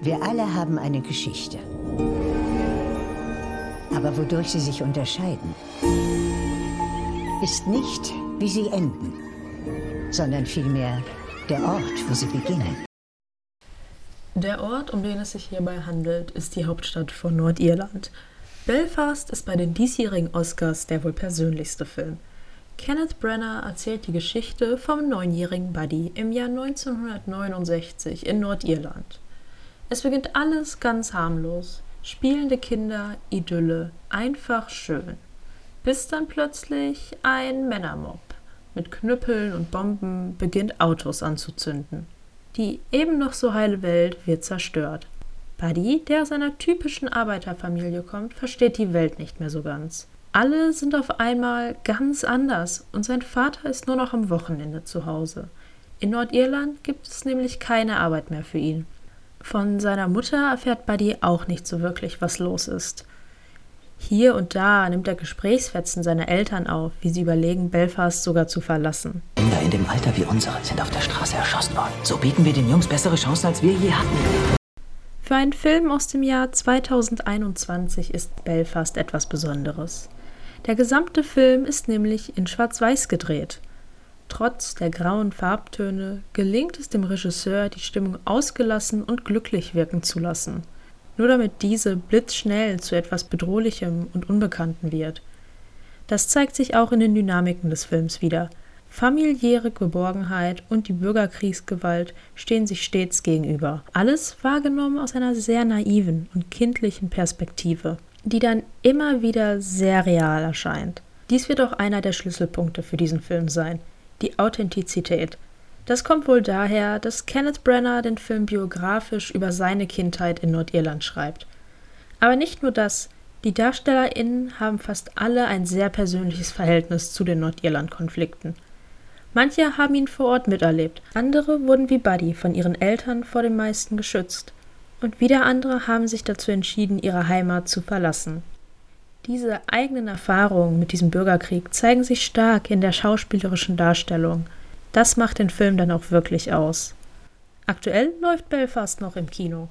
Wir alle haben eine Geschichte. Aber wodurch sie sich unterscheiden, ist nicht, wie sie enden, sondern vielmehr der Ort, wo sie beginnen. Der Ort, um den es sich hierbei handelt, ist die Hauptstadt von Nordirland. Belfast ist bei den diesjährigen Oscars der wohl persönlichste Film. Kenneth Brenner erzählt die Geschichte vom neunjährigen Buddy im Jahr 1969 in Nordirland. Es beginnt alles ganz harmlos. Spielende Kinder, Idylle, einfach schön. Bis dann plötzlich ein Männermob mit Knüppeln und Bomben beginnt Autos anzuzünden. Die eben noch so heile Welt wird zerstört. Buddy, der aus einer typischen Arbeiterfamilie kommt, versteht die Welt nicht mehr so ganz. Alle sind auf einmal ganz anders und sein Vater ist nur noch am Wochenende zu Hause. In Nordirland gibt es nämlich keine Arbeit mehr für ihn. Von seiner Mutter erfährt Buddy auch nicht so wirklich, was los ist. Hier und da nimmt er Gesprächsfetzen seiner Eltern auf, wie sie überlegen, Belfast sogar zu verlassen. Kinder in dem Alter wie unsere sind auf der Straße erschossen worden. So bieten wir den Jungs bessere Chancen, als wir je hatten. Für einen Film aus dem Jahr 2021 ist Belfast etwas Besonderes. Der gesamte Film ist nämlich in Schwarz-Weiß gedreht. Trotz der grauen Farbtöne gelingt es dem Regisseur, die Stimmung ausgelassen und glücklich wirken zu lassen, nur damit diese blitzschnell zu etwas Bedrohlichem und Unbekannten wird. Das zeigt sich auch in den Dynamiken des Films wieder. Familiäre Geborgenheit und die Bürgerkriegsgewalt stehen sich stets gegenüber. Alles wahrgenommen aus einer sehr naiven und kindlichen Perspektive, die dann immer wieder sehr real erscheint. Dies wird auch einer der Schlüsselpunkte für diesen Film sein die Authentizität. Das kommt wohl daher, dass Kenneth Brenner den Film biografisch über seine Kindheit in Nordirland schreibt. Aber nicht nur das, die DarstellerInnen haben fast alle ein sehr persönliches Verhältnis zu den Nordirland-Konflikten. Manche haben ihn vor Ort miterlebt, andere wurden wie Buddy von ihren Eltern vor dem meisten geschützt. Und wieder andere haben sich dazu entschieden, ihre Heimat zu verlassen. Diese eigenen Erfahrungen mit diesem Bürgerkrieg zeigen sich stark in der schauspielerischen Darstellung. Das macht den Film dann auch wirklich aus. Aktuell läuft Belfast noch im Kino.